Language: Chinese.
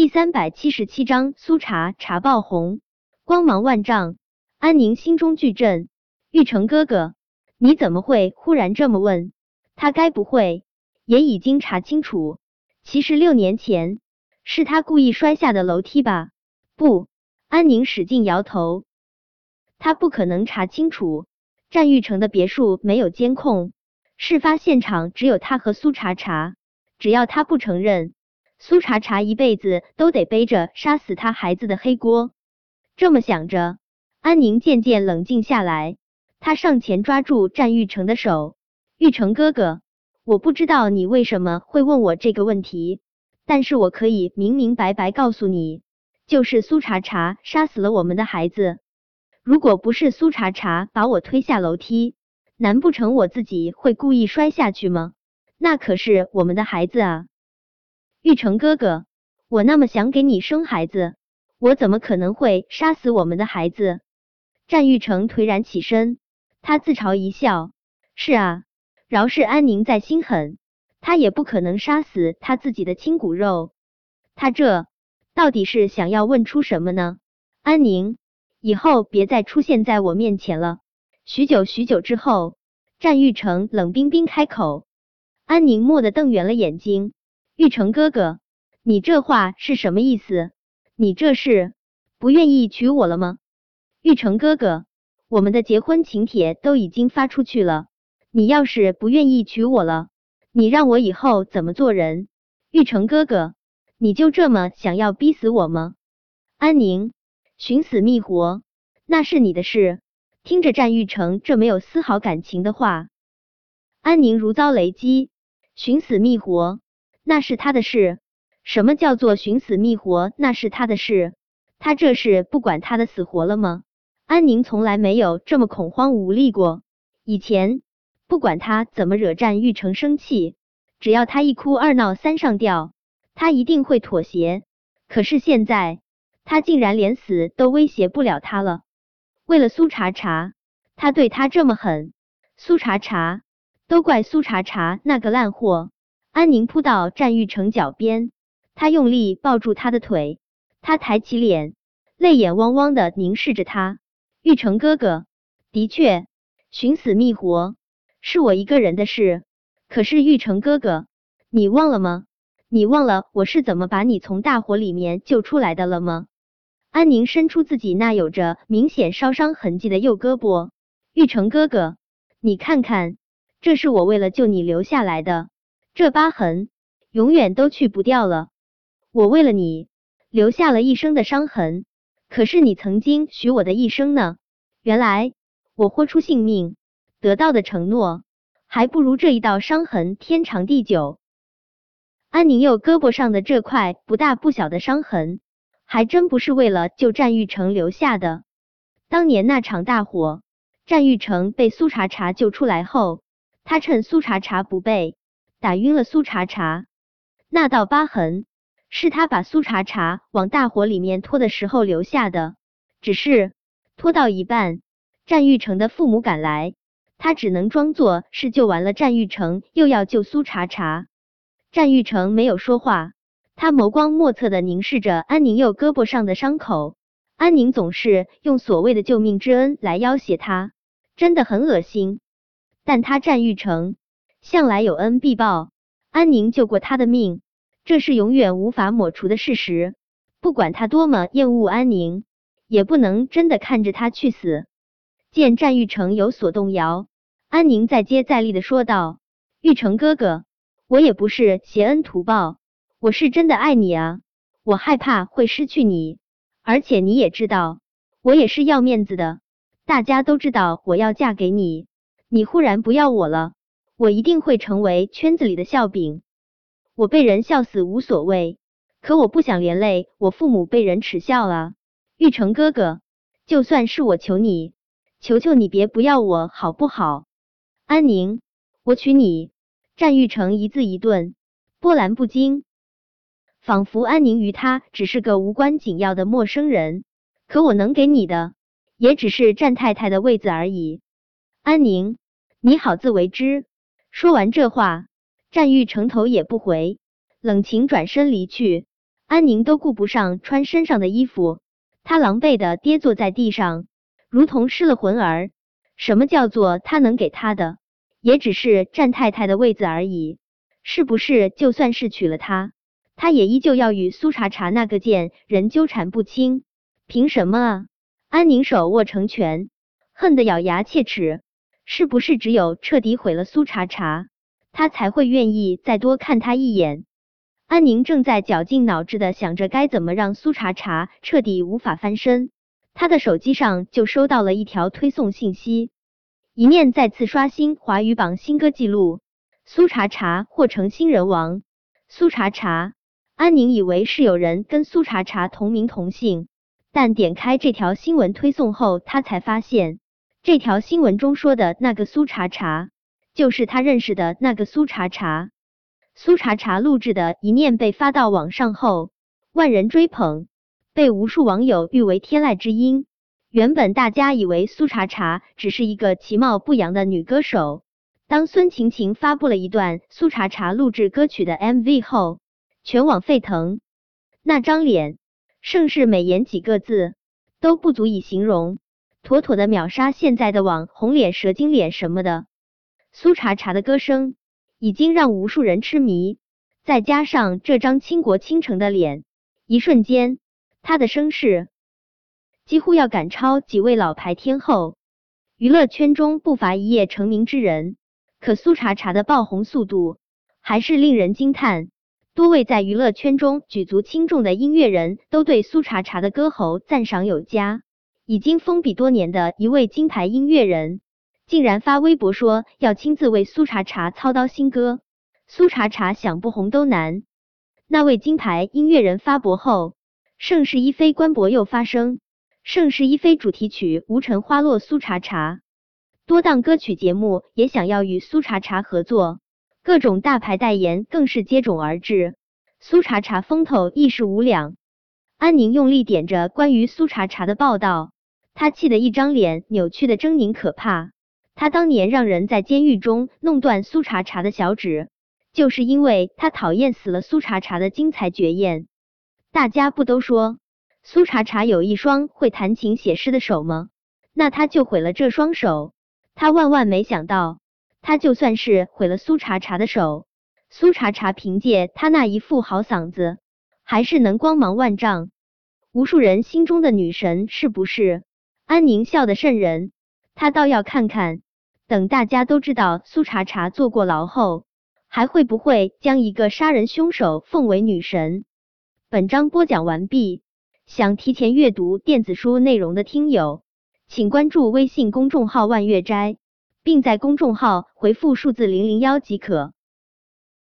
第三百七十七章苏茶茶爆红，光芒万丈。安宁心中巨震，玉成哥哥，你怎么会忽然这么问？他该不会也已经查清楚，其实六年前是他故意摔下的楼梯吧？不，安宁使劲摇头，他不可能查清楚。战玉成的别墅没有监控，事发现场只有他和苏茶茶，只要他不承认。苏茶茶一辈子都得背着杀死他孩子的黑锅。这么想着，安宁渐渐冷静下来。他上前抓住战玉成的手：“玉成哥哥，我不知道你为什么会问我这个问题，但是我可以明明白白告诉你，就是苏茶茶杀死了我们的孩子。如果不是苏茶茶把我推下楼梯，难不成我自己会故意摔下去吗？那可是我们的孩子啊！”玉成哥哥，我那么想给你生孩子，我怎么可能会杀死我们的孩子？战玉成颓然起身，他自嘲一笑：“是啊，饶是安宁再心狠，他也不可能杀死他自己的亲骨肉。他这到底是想要问出什么呢？”安宁，以后别再出现在我面前了。许久许久之后，战玉成冷冰冰开口。安宁蓦地瞪圆了眼睛。玉成哥哥，你这话是什么意思？你这是不愿意娶我了吗？玉成哥哥，我们的结婚请帖都已经发出去了，你要是不愿意娶我了，你让我以后怎么做人？玉成哥哥，你就这么想要逼死我吗？安宁，寻死觅活，那是你的事。听着战玉成这没有丝毫感情的话，安宁如遭雷击，寻死觅活。那是他的事。什么叫做寻死觅活？那是他的事。他这是不管他的死活了吗？安宁从来没有这么恐慌无力过。以前不管他怎么惹战玉成生气，只要他一哭二闹三上吊，他一定会妥协。可是现在，他竟然连死都威胁不了他了。为了苏茶茶，他对他这么狠。苏茶茶，都怪苏茶茶那个烂货。安宁扑到战玉成脚边，他用力抱住他的腿，他抬起脸，泪眼汪汪的凝视着他。玉成哥哥，的确，寻死觅活是我一个人的事。可是玉成哥哥，你忘了吗？你忘了我是怎么把你从大火里面救出来的了吗？安宁伸出自己那有着明显烧伤痕迹的右胳膊。玉成哥哥，你看看，这是我为了救你留下来的。这疤痕永远都去不掉了。我为了你留下了一生的伤痕，可是你曾经许我的一生呢？原来我豁出性命得到的承诺，还不如这一道伤痕天长地久。安宁右胳膊上的这块不大不小的伤痕，还真不是为了救战玉成留下的。当年那场大火，战玉成被苏茶茶救出来后，他趁苏茶茶不备。打晕了苏茶茶，那道疤痕是他把苏茶茶往大火里面拖的时候留下的。只是拖到一半，战玉成的父母赶来，他只能装作是救完了战玉成，又要救苏茶茶。战玉成没有说话，他眸光莫测的凝视着安宁右胳膊上的伤口。安宁总是用所谓的救命之恩来要挟他，真的很恶心。但他战玉成。向来有恩必报，安宁救过他的命，这是永远无法抹除的事实。不管他多么厌恶安宁，也不能真的看着他去死。见战玉成有所动摇，安宁再接再厉的说道：“玉成哥哥，我也不是挟恩图报，我是真的爱你啊！我害怕会失去你，而且你也知道，我也是要面子的。大家都知道我要嫁给你，你忽然不要我了。”我一定会成为圈子里的笑柄，我被人笑死无所谓，可我不想连累我父母被人耻笑啊！玉成哥哥，就算是我求你，求求你别不要我好不好？安宁，我娶你！战玉成一字一顿，波澜不惊，仿佛安宁于他只是个无关紧要的陌生人。可我能给你的，也只是战太太的位子而已。安宁，你好自为之。说完这话，战玉成头也不回，冷晴转身离去。安宁都顾不上穿身上的衣服，她狼狈的跌坐在地上，如同失了魂儿。什么叫做他能给她的？也只是战太太的位子而已。是不是就算是娶了她，他也依旧要与苏茶茶那个贱人纠缠不清？凭什么啊？安宁手握成拳，恨得咬牙切齿。是不是只有彻底毁了苏茶茶，他才会愿意再多看他一眼？安宁正在绞尽脑汁的想着该怎么让苏茶茶彻底无法翻身，他的手机上就收到了一条推送信息，一面再次刷新华语榜新歌记录，苏茶茶或成新人王。苏茶茶，安宁以为是有人跟苏茶茶同名同姓，但点开这条新闻推送后，他才发现。这条新闻中说的那个苏茶茶，就是他认识的那个苏茶茶。苏茶茶录制的一念被发到网上后，万人追捧，被无数网友誉为天籁之音。原本大家以为苏茶茶只是一个其貌不扬的女歌手，当孙晴晴发布了一段苏茶茶录制歌曲的 MV 后，全网沸腾。那张脸，盛世美颜几个字都不足以形容。妥妥的秒杀现在的网红脸、蛇精脸什么的。苏茶茶的歌声已经让无数人痴迷，再加上这张倾国倾城的脸，一瞬间，她的声势几乎要赶超几位老牌天后。娱乐圈中不乏一夜成名之人，可苏茶茶的爆红速度还是令人惊叹。多位在娱乐圈中举足轻重的音乐人都对苏茶茶的歌喉赞赏有加。已经封笔多年的一位金牌音乐人，竟然发微博说要亲自为苏茶茶操刀新歌。苏茶茶想不红都难。那位金牌音乐人发博后，盛世一飞官博又发声，盛世一飞主题曲《无尘花落》苏茶茶，多档歌曲节目也想要与苏茶茶合作，各种大牌代言更是接踵而至，苏茶茶风头一时无两。安宁用力点着关于苏茶茶的报道。他气得一张脸扭曲的狰狞可怕。他当年让人在监狱中弄断苏茶茶的小指，就是因为他讨厌死了苏茶茶的精彩绝艳。大家不都说苏茶茶有一双会弹琴写诗的手吗？那他就毁了这双手。他万万没想到，他就算是毁了苏茶茶的手，苏茶茶凭借他那一副好嗓子，还是能光芒万丈。无数人心中的女神是不是？安宁笑得瘆人，他倒要看看，等大家都知道苏茶茶坐过牢后，还会不会将一个杀人凶手奉为女神？本章播讲完毕，想提前阅读电子书内容的听友，请关注微信公众号万月斋，并在公众号回复数字零零幺即可。